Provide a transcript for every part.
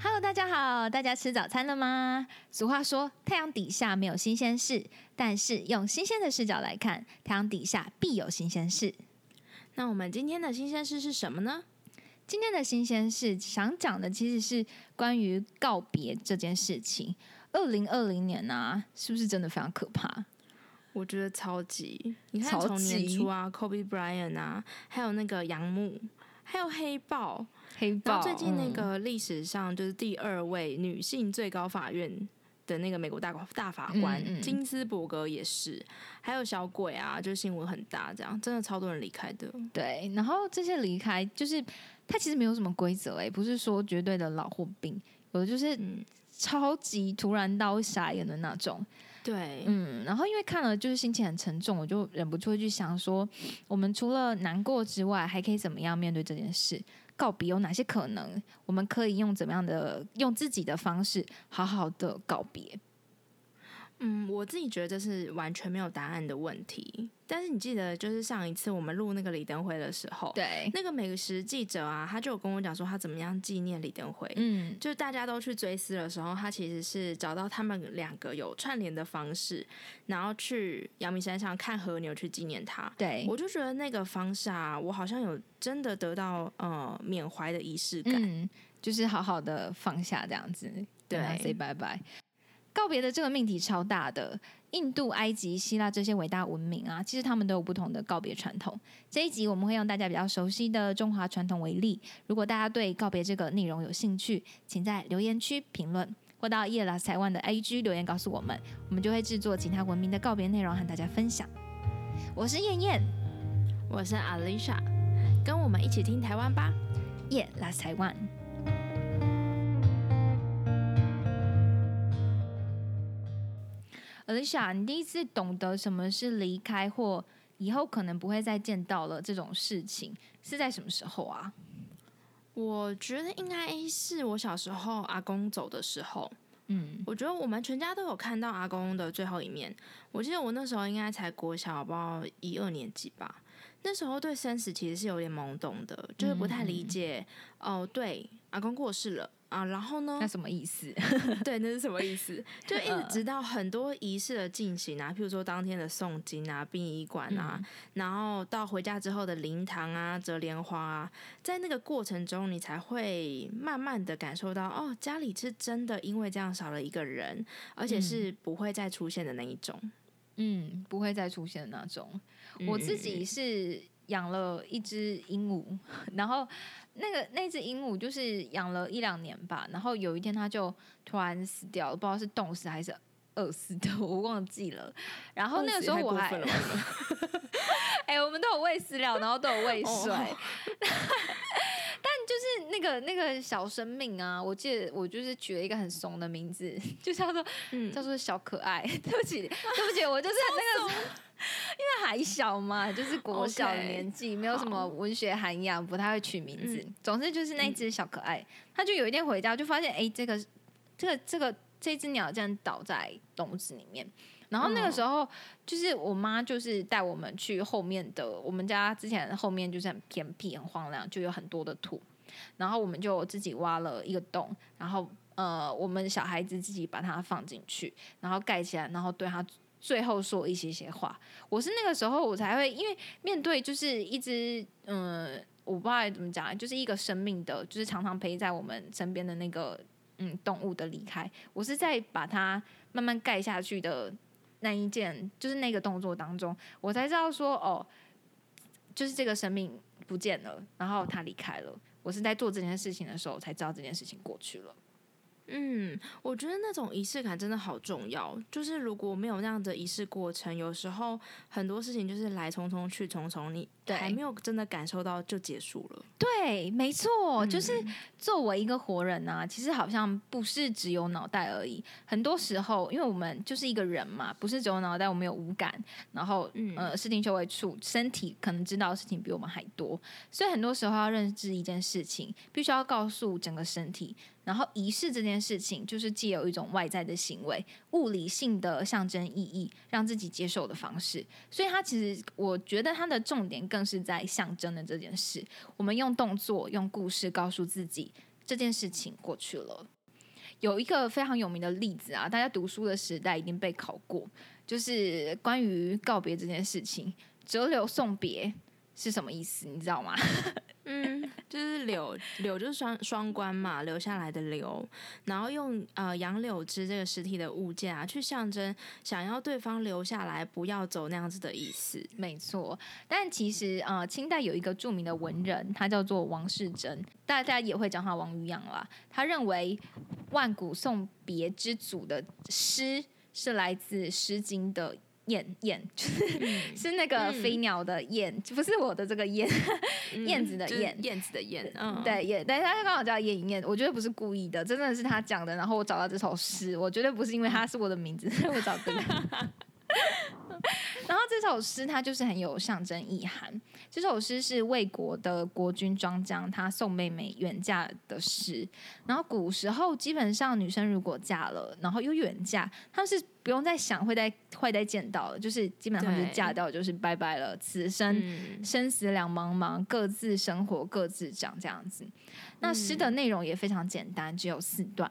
Hello，大家好，大家吃早餐了吗？俗话说，太阳底下没有新鲜事，但是用新鲜的视角来看，太阳底下必有新鲜事。那我们今天的新鲜事是什么呢？今天的新鲜事想讲的其实是关于告别这件事情。二零二零年啊，是不是真的非常可怕？我觉得超级，你看从年初啊，Kobe Bryant 啊，还有那个杨牧，还有黑豹，黑豹最近那嗯个历史上就是第二位女性最高法院的那个美国大大法官、嗯嗯金斯伯格也是，还有小鬼啊，就是新闻很大，这样真的超多人离开的。对，然后这些离开，就是他其实没有什么规则，哎，不是说绝对的老或病，有的就是嗯，超级突然到会傻眼的那种。对，嗯，然后因为看了就是心情很沉重，我就忍不住去想说，我们除了难过之外，还可以怎么样面对这件事？告别有哪些可能？我们可以用怎么样的用自己的方式，好好的告别？嗯，我自己觉得这是完全没有答案的问题。但是你记得，就是上一次我们录那个李登辉的时候，对，那个美食记者啊，他就有跟我讲说他怎么样纪念李登辉。嗯，就是大家都去追思的时候，他其实是找到他们两个有串联的方式，然后去阳明山上看和牛去纪念他。对，我就觉得那个方式啊，我好像有真的得到呃缅怀的仪式感。嗯，就是好好的放下这样子，对 say 拜拜。告别的这个命题超大的，印度、埃及、希腊这些伟大文明啊，其实他们都有不同的告别传统。这一集我们会用大家比较熟悉的中华传统为例。如果大家对告别这个内容有兴趣，请在留言区评论，或到叶拉台湾的 IG 留言告诉我们，我们就会制作其他文明的告别内容和大家分享。我是燕燕，我是 Alicia，跟我们一起听台湾吧。叶拉台湾。Alicia，你第一次懂得什么是离开或以后可能不会再见到了这种事情，是在什么时候啊？我觉得应该是我小时候阿公走的时候，嗯，我觉得我们全家都有看到阿公的最后一面。我记得我那时候应该才国小，不知道一二年级吧。那时候对生死其实是有点懵懂的，就是不太理解。哦，对，阿公过世了啊，然后呢那？什么意思？对，那是什么意思？就一直直到很多仪式的进行啊，譬如说当天的诵经啊、殡仪馆啊，然后到回家之后的灵堂啊、折莲花啊，在那个过程中，你才会慢慢的感受到，哦，家里是真的因为这样少了一个人，而且是不会再出现的那一种。嗯，不会再出现的那种。嗯我自己是养了一只鹦鹉，然后那个那只鹦鹉就是养了一两年吧，然后有一天它就突然死掉了，不知道是冻死还是饿死的，我忘记了。然后那个时候我还 哎、我们都有喂饲料，然后都有喂水，哦。但就是那个那个小生命啊，我记得我就是取了一个很怂的名字，就叫做嗯。叫做小可爱。对不起，对不起，我就是那个，因为还小嘛，就是国小年纪，没有什么文学涵养，不太会取名字。嗯总之就是那只小可爱，他就有一天回家就发现，哎，这个这个这个这只鸟竟然倒在笼子里面。然后那个时候，就是我妈就是带我们去后面的，我们家之前后面就是很偏僻、很荒凉，就有很多的土。然后我们就自己挖了一个洞，然后呃，我们小孩子自己把它放进去，然后盖起来，然后对它最后说一些些话。我是那个时候我才会，因为面对就是一只嗯、我不知道怎么讲，就是一个生命的，就是常常陪在我们身边的那个嗯动物的离开，我是在把它慢慢盖下去的那一件，就是那个动作当中，我才知道说哦，就是这个生命不见了，然后它离开了。我是在做这件事情的时候才知道这件事情过去了。嗯，我觉得那种仪式感真的好重要。就是如果没有那样的仪式过程，有时候很多事情就是来匆匆去匆匆，你还没有真的感受到就结束了。对，没错，就是作为一个活人啊，其实好像不是只有脑袋而已。很多时候，因为我们就是一个人嘛，不是只有脑袋，我们有五感，然后、嗯呃，视听嗅味触，身体可能知道的事情比我们还多，所以很多时候要认知一件事情，必须要告诉整个身体。然后仪式这件事情，就是借由一种外在的行为，物理性的象征意义，让自己接受的方式。所以它其实，我觉得它的重点更是在象征的这件事。我们用动作、用故事告诉自己，这件事情过去了。有一个非常有名的例子啊，大家读书的时代一定被考过，就是关于告别这件事情，折柳送别是什么意思？你知道吗？嗯，就是柳柳就是双双关嘛，留下来的留，然后用呃杨柳枝这个实体的物件啊，去象征想要对方留下来，不要走那样子的意思。没错，但其实呃，清代有一个著名的文人，他叫做王世贞，大家也会叫他王渔洋啦。他认为万古送别之祖的诗是来自《诗经》的。燕燕 就是是那个飞鸟的燕，不是我的这个 燕，燕子的燕，燕子的燕，嗯，对，燕，但是他刚好叫燕燕，我觉得不是故意的，真的是他讲的，然后我找到这首诗，我绝对不是因为他是我的名字，我找这个。然后这首诗它就是很有象征意涵。这首诗是魏国的国君庄姜他送妹妹远嫁的诗。然后古时候基本上女生如果嫁了，然后又远嫁，他们是不用再想会再会再见到了，就是基本上就嫁掉就是拜拜了，此生生死两茫茫，各自生活各自长这样子。那诗的内容也非常简单，只有四段。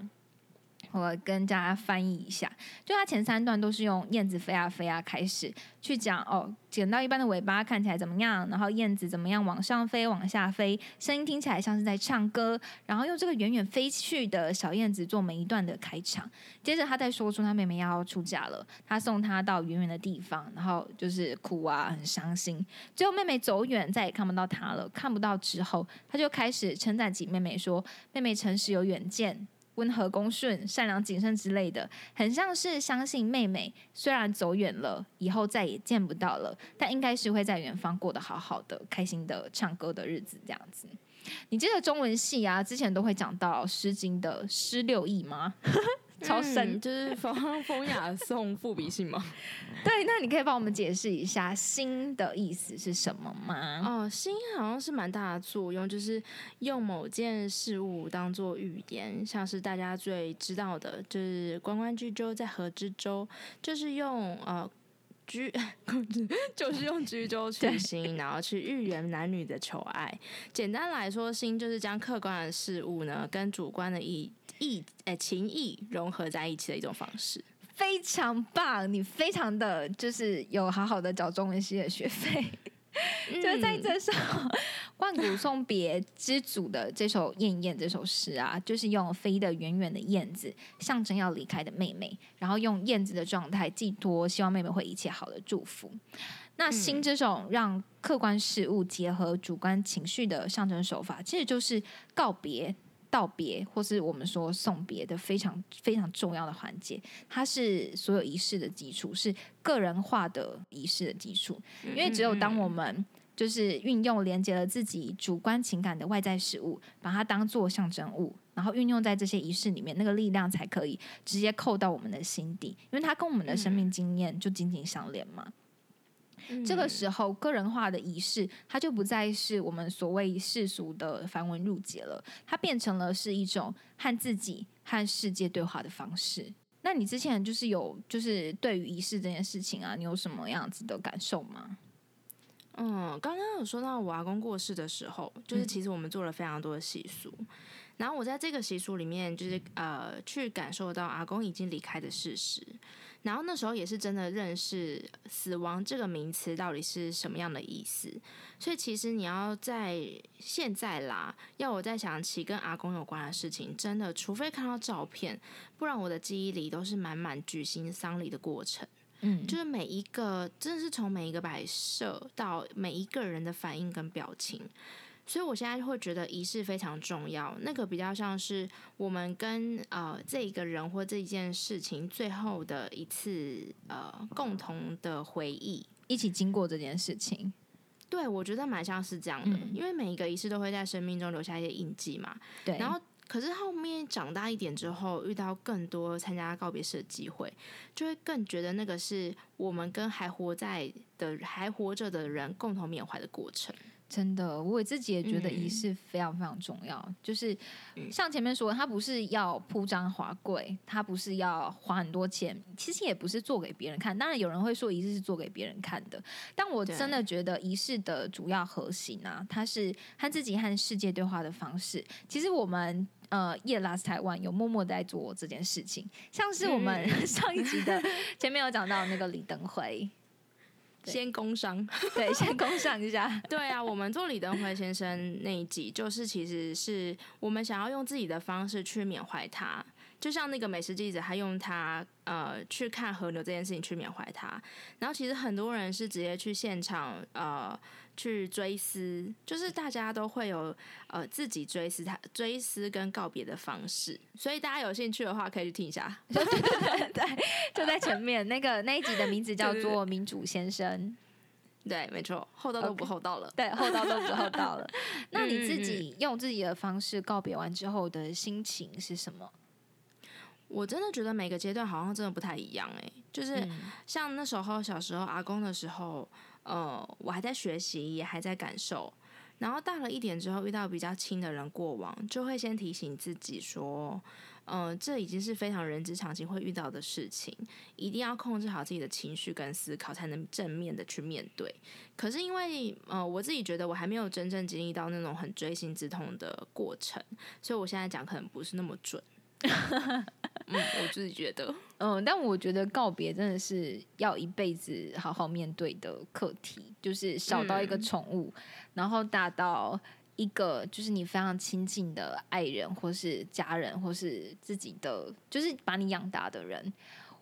我跟大家翻译一下，就它前三段都是用燕子飞啊飞啊开始去讲哦，剪到一半的尾巴看起来怎么样，然后燕子怎么样往上飞往下飞，声音听起来像是在唱歌，然后用这个远远飞去的小燕子做每一段的开场，接着他再说出他妹妹要出嫁了，他送她到远远的地方，然后就是哭啊很伤心，最后妹妹走远再也看不到他了，看不到之后，他就开始称赞起妹妹说，妹妹诚实有远见。温和恭顺、善良谨慎之类的，很像是相信妹妹虽然走远了，以后再也见不到了，但应该是会在远方过得好好的、开心的唱歌的日子这样子。你记得中文系啊，之前都会讲到《诗经》的诗六意吗？超神，就是 风风雅颂赋比兴吗？对，那你可以帮我们解释一下“兴”的意思是什么吗？哦，“兴”好像是蛮大的作用，就是用某件事物当做语言，像是大家最知道的，就是“关关雎鸠，在河之洲”，就是用呃。居 就是用居州去心，然后去预言男女的求爱。简单来说，心就是将客观的事物呢，跟主观的意意诶情意融合在一起的一种方式。非常棒，你非常的就是有好好的找中文系的学费。就在这首《万古送别之主》的这首《燕燕》这首诗啊，就是用飞得远远的燕子，象征要离开的妹妹，然后用燕子的状态寄托，希望妹妹会一切好的祝福。那新这种让客观事物结合主观情绪的象征手法，其实就是告别。道别，或是我们说送别的非常非常重要的环节，它是所有仪式的基础，是个人化的仪式的基础。因为只有当我们就是运用连接了自己主观情感的外在事物，把它当做象征物，然后运用在这些仪式里面，那个力量才可以直接扣到我们的心底，因为它跟我们的生命经验就紧紧相连嘛。这个时候，个人化的仪式，它就不再是我们所谓世俗的繁文缛节了，它变成了是一种和自己和世界对话的方式。那你之前就是有，就是对于仪式这件事情啊，你有什么样子的感受吗？嗯，刚刚有说到我阿公过世的时候，就是其实我们做了非常多的习俗。然后我在这个习俗里面，就是呃，去感受到阿公已经离开的事实。然后那时候也是真的认识死亡这个名词到底是什么样的意思。所以其实你要在现在啦，要我再想起跟阿公有关的事情，真的，除非看到照片，不然我的记忆里都是满满举行丧礼的过程。嗯，就是每一个，真的是从每一个摆设到每一个人的反应跟表情。所以，我现在会觉得仪式非常重要。那个比较像是我们跟呃这一个人或这一件事情最后的一次呃共同的回忆，一起经过这件事情。对，我觉得蛮像是这样的，因为每一个仪式都会在生命中留下一些印记嘛。对。然后，可是后面长大一点之后，遇到更多参加告别式的机会，就会更觉得那个是我们跟还活在的、还活着的人共同缅怀的过程。真的，我自己也觉得仪式非常非常重要。就是像前面说，它不是要铺张华贵，它不是要花很多钱，其实也不是做给别人看。当然，有人会说仪式是做给别人看的，但我真的觉得仪式的主要核心啊，它是和自己和世界对话的方式。其实我们呃，夜 last 台湾有默默在做这件事情，像是我们 上一集的 前面有讲到那个李登辉，先工商，对，先工商一下。对啊，我们做李登辉先生那一集，就是其实是我们想要用自己的方式去缅怀他。就像那个美食记者，他用他呃去看河流这件事情去缅怀他，然后其实很多人是直接去现场呃去追思，就是大家都会有呃自己追思他追思跟告别的方式，所以大家有兴趣的话可以去听一下。对在前面。那个那一集的名字叫做《民主先生》，对，没错，厚道都不厚道了，对，厚道都不厚道了。那你自己用自己的方式告别完之后的心情是什么？我真的觉得每个阶段好像真的不太一样哎，就是像那时候小时候阿公的时候，呃，我还在学习，也还在感受，然后大了一点之后，遇到比较亲的人过往，就会先提醒自己说，嗯，这已经是非常人之常情会遇到的事情，一定要控制好自己的情绪跟思考，才能正面的去面对。可是因为呃，我自己觉得我还没有真正经历到那种很锥心之痛的过程，所以我现在讲可能不是那么准。嗯，我自己觉得，嗯，但我觉得告别真的是要一辈子好好面对的课题，就是小到一个宠物，然后大到一个就是你非常亲近的爱人，或是家人，或是自己的，就是把你养大的人。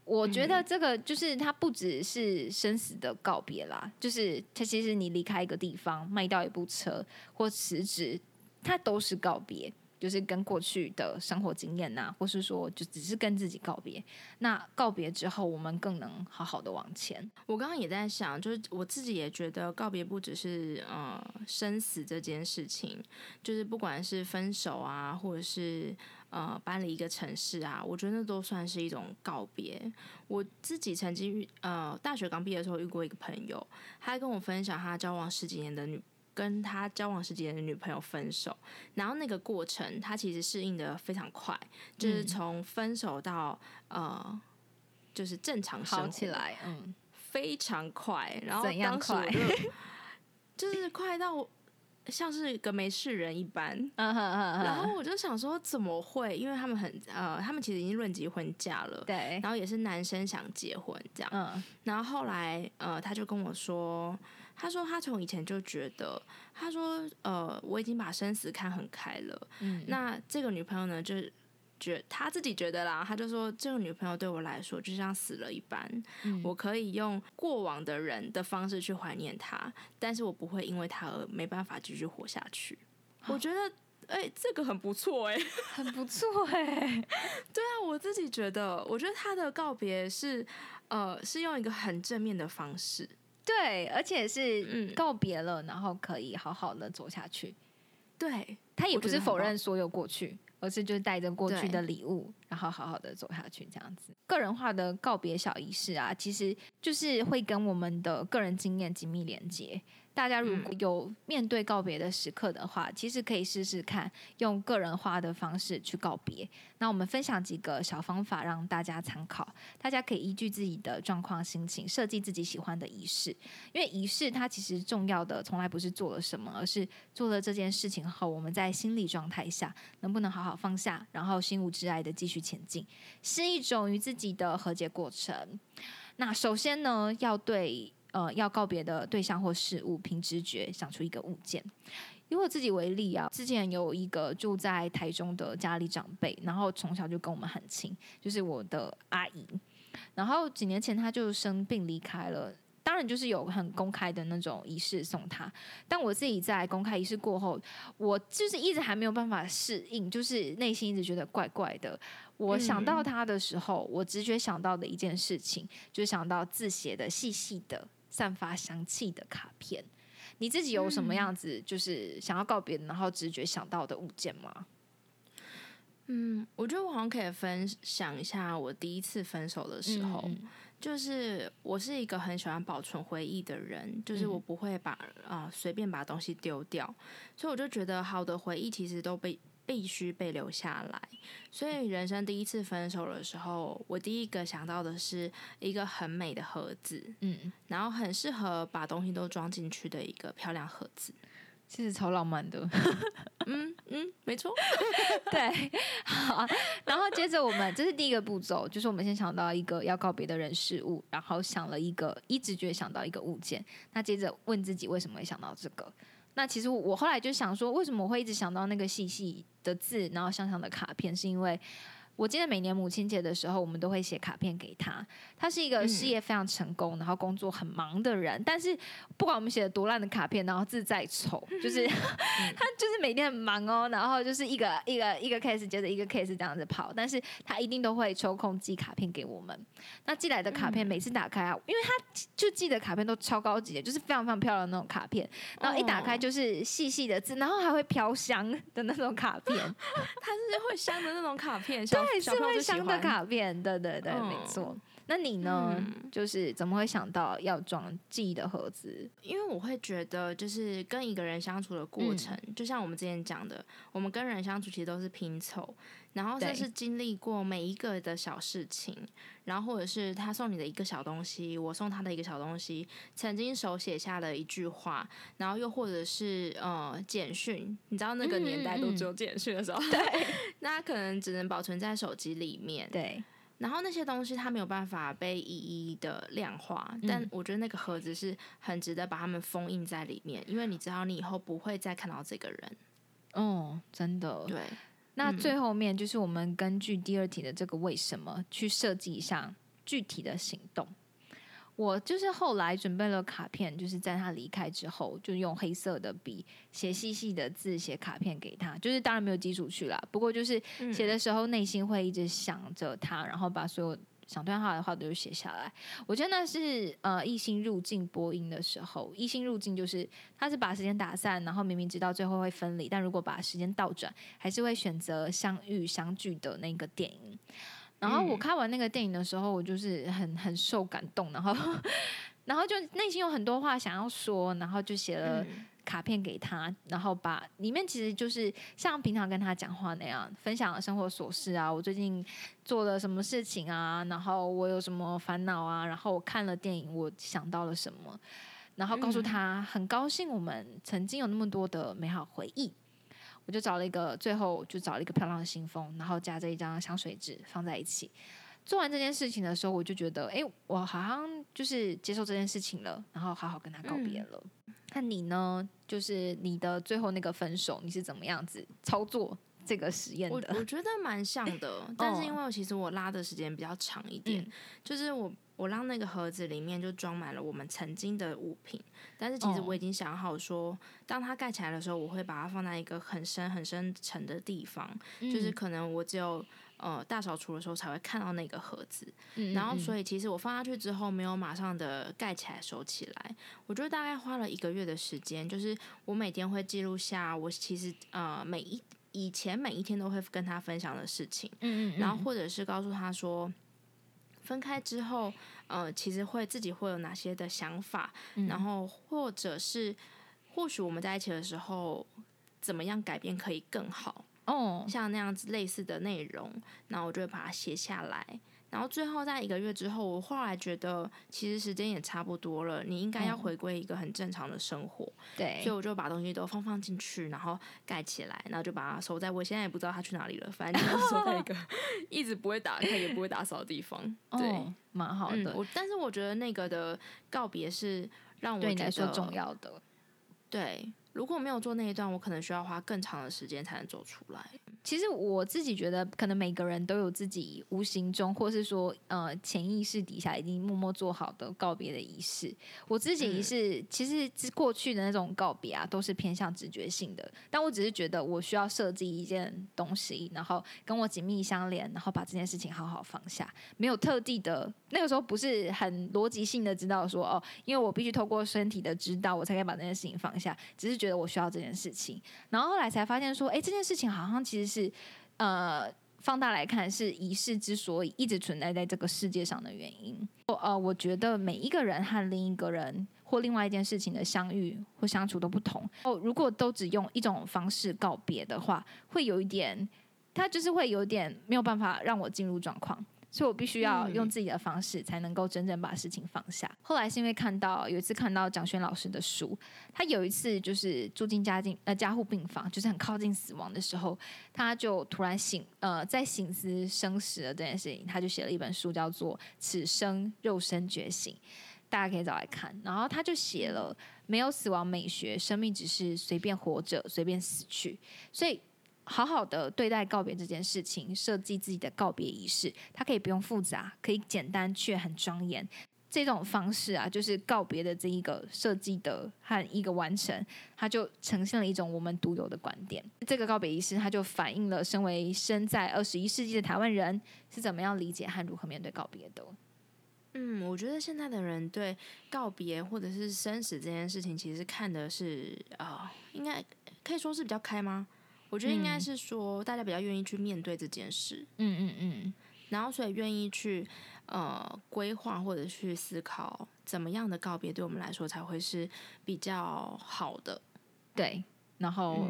我觉得这个就是它不只是生死的告别啦，就是它其实你离开一个地方，卖掉一部车或辞职，它都是告别。就是跟过去的生活经验呐，或是说就只是跟自己告别。那告别之后，我们更能好好的往前。我刚刚也在想，就是我自己也觉得告别不只是呃生死这件事情，就是不管是分手啊，或者是呃搬离一个城市啊，我觉得那都算是一种告别。我自己曾经遇呃大学刚毕业的时候遇过一个朋友，他跟我分享他交往十几年的女。跟他交往十几年的女朋友分手，然后那个过程他其实适应的非常快，就是从分手到呃，就是正常生起来，嗯，非常快。然后当时我就 就是快到像是个没事人一般，然后。我就想说怎么会？因为他们很呃，他们其实已经论及婚嫁了，对，然后也是男生想结婚这样，嗯，然后后来呃，他就跟我说。他说他从以前就觉得，他说呃我已经把生死看很开了。嗯，那这个女朋友呢，就觉他自己觉得啦，他就说这个女朋友对我来说就像死了一般，我可以用过往的人的方式去怀念她，但是我不会因为她而没办法继续活下去。我觉得哎，这个很不错哎，很不错哎。对啊，我自己觉得，我觉得他的告别是呃是用一个很正面的方式。对，而且是告别了，然后可以好好的走下去。对他也不是否认所有过去，而是就是带着过去的礼物，然后好好的走下去，这样子。个人化的告别小仪式啊，其实就是会跟我们的个人经验紧密连接。大家如果有面对告别的时刻的话，其实可以试试看用个人化的方式去告别。那我们分享几个小方法让大家参考，大家可以依据自己的状况、心情设计自己喜欢的仪式。因为仪式它其实重要的从来不是做了什么，而是做了这件事情后，我们在心理状态下能不能好好放下，然后心无挚爱的继续前进，是一种与自己的和解过程。那首先呢，要对。呃，要告别的对象或事物，凭直觉想出一个物件。以我自己为例啊，之前有一个住在台中的家里长辈，然后从小就跟我们很亲，就是我的阿姨。然后几年前他就生病离开了，当然就是有很公开的那种仪式送他。但我自己在公开仪式过后，我就是一直还没有办法适应，就是内心一直觉得怪怪的。我想到他的时候，我直觉想到的一件事情，就是想到字写的细细的。散发香气的卡片，你自己有什么样子就是想要告别，然后直觉想到的物件吗？嗯，我觉得我好像可以分享一下我第一次分手的时候，就是我是一个很喜欢保存回忆的人，就是我不会把啊随便把东西丢掉，所以我就觉得好的回忆其实都被。必须被留下来，所以人生第一次分手的时候，我第一个想到的是一个很美的盒子，嗯，然后很适合把东西都装进去的一个漂亮盒子，其实超浪漫的，嗯，嗯，没错。对，好，然后接着我们这是第一个步骤，就是我们先想到一个要告别的人事物，然后想了一个一直觉想到一个物件，那接着问自己为什么会想到这个。那其实我后来就想说，为什么我会一直想到那个细细的字，然后香香的卡片，是因为。我记得每年母亲节的时候，我们都会写卡片给他。他是一个事业非常成功，然后工作很忙的人。但是不管我们写的多烂的卡片，然后字再丑，就是 他就是每天很忙哦，然后就是一个一个一个 case 接着一个 case 这样子跑。但是他一定都会抽空寄卡片给我们。那寄来的卡片每次打开啊，因为他就寄的卡片都超高级的，就是非常非常漂亮的那种卡片。然后一打开就是细细的字，然后还会飘香的那种卡片。他是会香的那种卡片。对，是会香的卡片，对对对，没错。那你呢？就是怎么会想到要装记忆的盒子？因为我会觉得，就是跟一个人相处的过程，就像我们之前讲的，我们跟人相处其实都是拼凑，然后就是经历过每一个的小事情，然后或者是他送你的一个小东西，我送他的一个小东西，曾经手写下的一句话，然后又或者是呃简讯，你知道那个年代都只有简讯的时候，对，那可能只能保存在手机里面，对。然后那些东西它没有办法被一一的量化，但我觉得那个盒子是很值得把它们封印在里面，因为你知道你以后不会再看到这个人。哦，真的。对。那最后面就是我们根据第二题的这个为什么去设计一下具体的行动。我就是后来准备了卡片，就是在他离开之后，就用黑色的笔写细细的字，写卡片给他。就是当然没有寄出去啦，不过就是写的时候内心会一直想着他，然后把所有想对他的话都写下来。我觉得那是呃一心入境播音的时候，一心入境就是他是把时间打散，然后明明知道最后会分离，但如果把时间倒转，还是会选择相遇相聚的那个电影。然后我看完那个电影的时候，我就是很很受感动，然后 然后就内心有很多话想要说，然后就写了卡片给他，然后把里面其实就是像平常跟他讲话那样，分享生活琐事啊，我最近做了什么事情啊，然后我有什么烦恼啊，然后我看了电影，我想到了什么，然后告诉他很高兴我们曾经有那么多的美好回忆。我就找了一个，最后就找了一个漂亮的信封，然后夹着一张香水纸放在一起。做完这件事情的时候，我就觉得，哎，我好像就是接受这件事情了，然后好好跟他告别了。那你呢？就是你的最后那个分手，你是怎么样子操作这个实验的？我我觉得蛮像的，但是因为其实我拉的时间比较长一点，就是我。我让那个盒子里面就装满了我们曾经的物品，但是其实我已经想好说，当它盖起来的时候，我会把它放在一个很深很深沉的地方，就是可能我只有呃大扫除的时候才会看到那个盒子。然后，所以其实我放下去之后，没有马上的盖起来收起来，我觉得大概花了一个月的时间，就是我每天会记录下我其实呃每一以前每一天都会跟他分享的事情，嗯嗯，然后或者是告诉他说。分开之后，呃，其实会自己会有哪些的想法，然后或者是或许我们在一起的时候，怎么样改变可以更好哦，像那样子类似的内容，然后我就会把它写下来。然后最后在一个月之后，我后来觉得其实时间也差不多了，你应该要回归一个很正常的生活。对，所以我就把东西都放放进去，然后盖起来，然后就把它收在我现在也不知道它去哪里了，反正就是收在一个 一直不会打开也不会打扫的地方。对，蛮好的。我但是我觉得那个的告别是让我对你来说重要的。对，如果没有做那一段，我可能需要花更长的时间才能走出来。其实我自己觉得，可能每个人都有自己无形中，或是说呃潜意识底下已经默默做好的告别的仪式。我自己是其实过去的那种告别啊，都是偏向直觉性的。但我只是觉得我需要设计一件东西，然后跟我紧密相连，然后把这件事情好好放下。没有特地的，那个时候不是很逻辑性的知道说哦，因为我必须透过身体的知道，我才可以把这件事情放下。只是觉得我需要这件事情，然后后来才发现说，哎，这件事情好像其实。是，呃，放大来看，是仪式之所以一直存在在这个世界上的原因。呃，我觉得每一个人和另一个人或另外一件事情的相遇或相处都不同。哦，如果都只用一种方式告别的话，会有一点，他就是会有点没有办法让我进入状况。所以我必须要用自己的方式才能够真正把事情放下。后来是因为看到有一次看到蒋轩老师的书，他有一次就是住进家境呃加护病房，就是很靠近死亡的时候，他就突然醒呃在醒思生死的这件事情，他就写了一本书叫做《此生肉身觉醒》，大家可以找来看。然后他就写了没有死亡美学，生命只是随便活着，随便死去，所以。好好的对待告别这件事情，设计自己的告别仪式，它可以不用复杂，可以简单却很庄严。这种方式啊，就是告别的这一个设计的和一个完成，它就呈现了一种我们独有的观点。这个告别仪式，它就反映了身为生在二十一世纪的台湾人是怎么样理解和如何面对告别的。嗯，我觉得现在的人对告别或者是生死这件事情，其实看的是啊，应该可以说是比较开吗？我觉得应该是说，大家比较愿意去面对这件事，嗯嗯嗯，然后所以愿意去呃规划或者去思考怎么样的告别对我们来说才会是比较好的，对，然后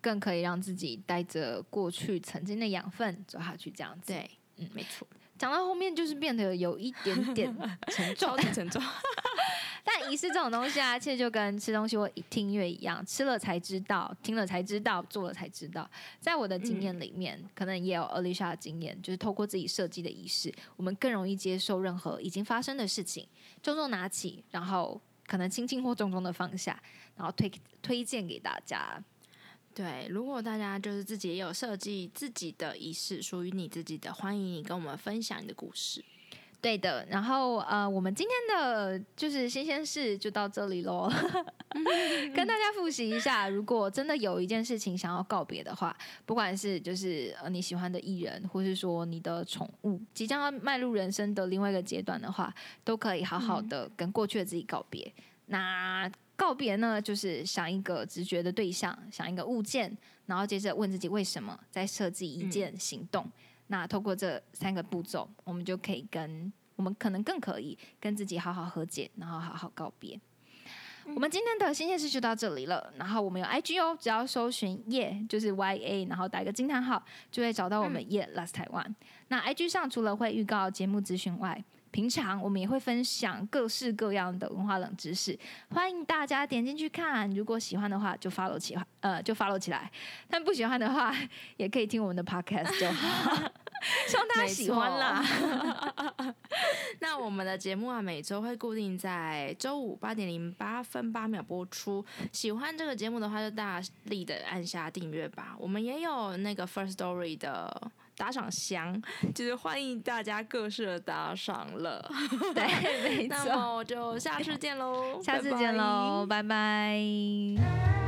更可以让自己带着过去曾经的养分走下去，这样子，对，嗯，没错。讲到后面就是变得有一点点 沉重，超级沉重。但仪式这种东西啊，其实就跟吃东西或听音乐一样，吃了才知道，听了才知道，做了才知道。在我的经验里面，可能也有 Alicia 的经验，就是透过自己设计的仪式，我们更容易接受任何已经发生的事情，重重拿起，然后可能轻轻或重重的放下，然后推推荐给大家。对，如果大家就是自己也有设计自己的仪式，属于你自己的，欢迎你跟我们分享你的故事。对的，然后呃，我们今天的就是新鲜事就到这里喽，跟大家复习一下，如果真的有一件事情想要告别的话，不管是就是呃你喜欢的艺人，或是说你的宠物，即将要迈入人生的另外一个阶段的话，都可以好好的跟过去的自己告别。那告别呢，就是想一个直觉的对象，想一个物件，然后接着问自己为什么，再设计一件行动。那透过这三个步骤，我们就可以跟我们可能更可以跟自己好好和解，然后好好告别。我们今天的新鲜事就到这里了。然后我们有 IG 哦，只要搜寻耶，就是 Y A，然后打一个惊叹号，就会找到我们耶 Last Taiwan。那 IG 上除了会预告节目资讯外，平常我们也会分享各式各样的文化冷知识，欢迎大家点进去看。如果喜欢的话，就 follow 起，呃，就 follow 起来；但不喜欢的话，也可以听我们的 podcast 就好。希望大家喜欢啦。那我们的节目啊，每周会固定在周五八点零八分八秒播出。喜欢这个节目的话，就大力的按下订阅吧。我们也有那个 First Story 的打赏箱，就是欢迎大家各式的打赏了。对，没错。那么就下次见喽，下次见喽，拜拜。